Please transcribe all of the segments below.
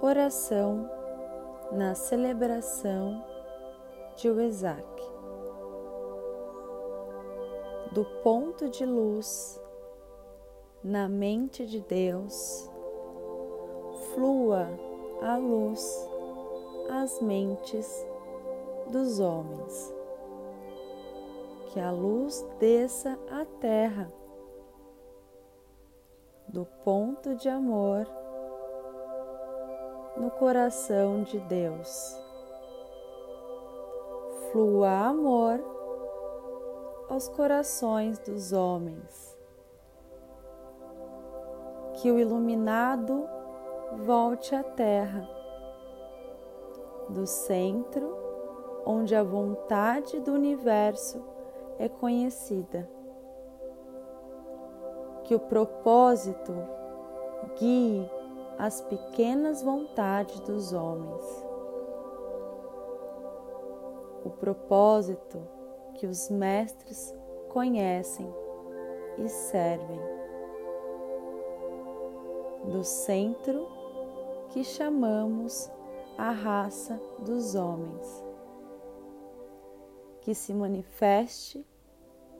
Oração na celebração de Wesak. Do ponto de luz na mente de Deus, flua a luz às mentes dos homens. Que a luz desça à terra do ponto de amor no coração de Deus. Flua amor aos corações dos homens. Que o iluminado volte à terra, do centro onde a vontade do universo é conhecida. Que o propósito guie as pequenas vontades dos homens. O propósito que os mestres conhecem e servem. Do centro que chamamos a raça dos homens. Que se manifeste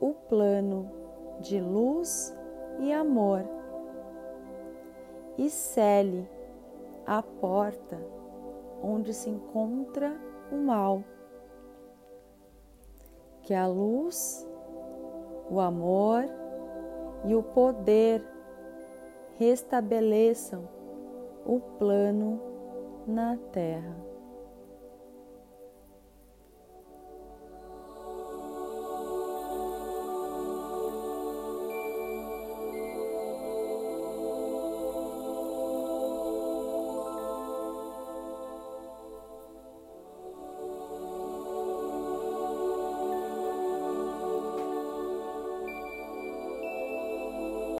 o plano de luz e amor e cele a porta onde se encontra o mal. Que a luz, o amor e o poder restabeleçam o plano na terra.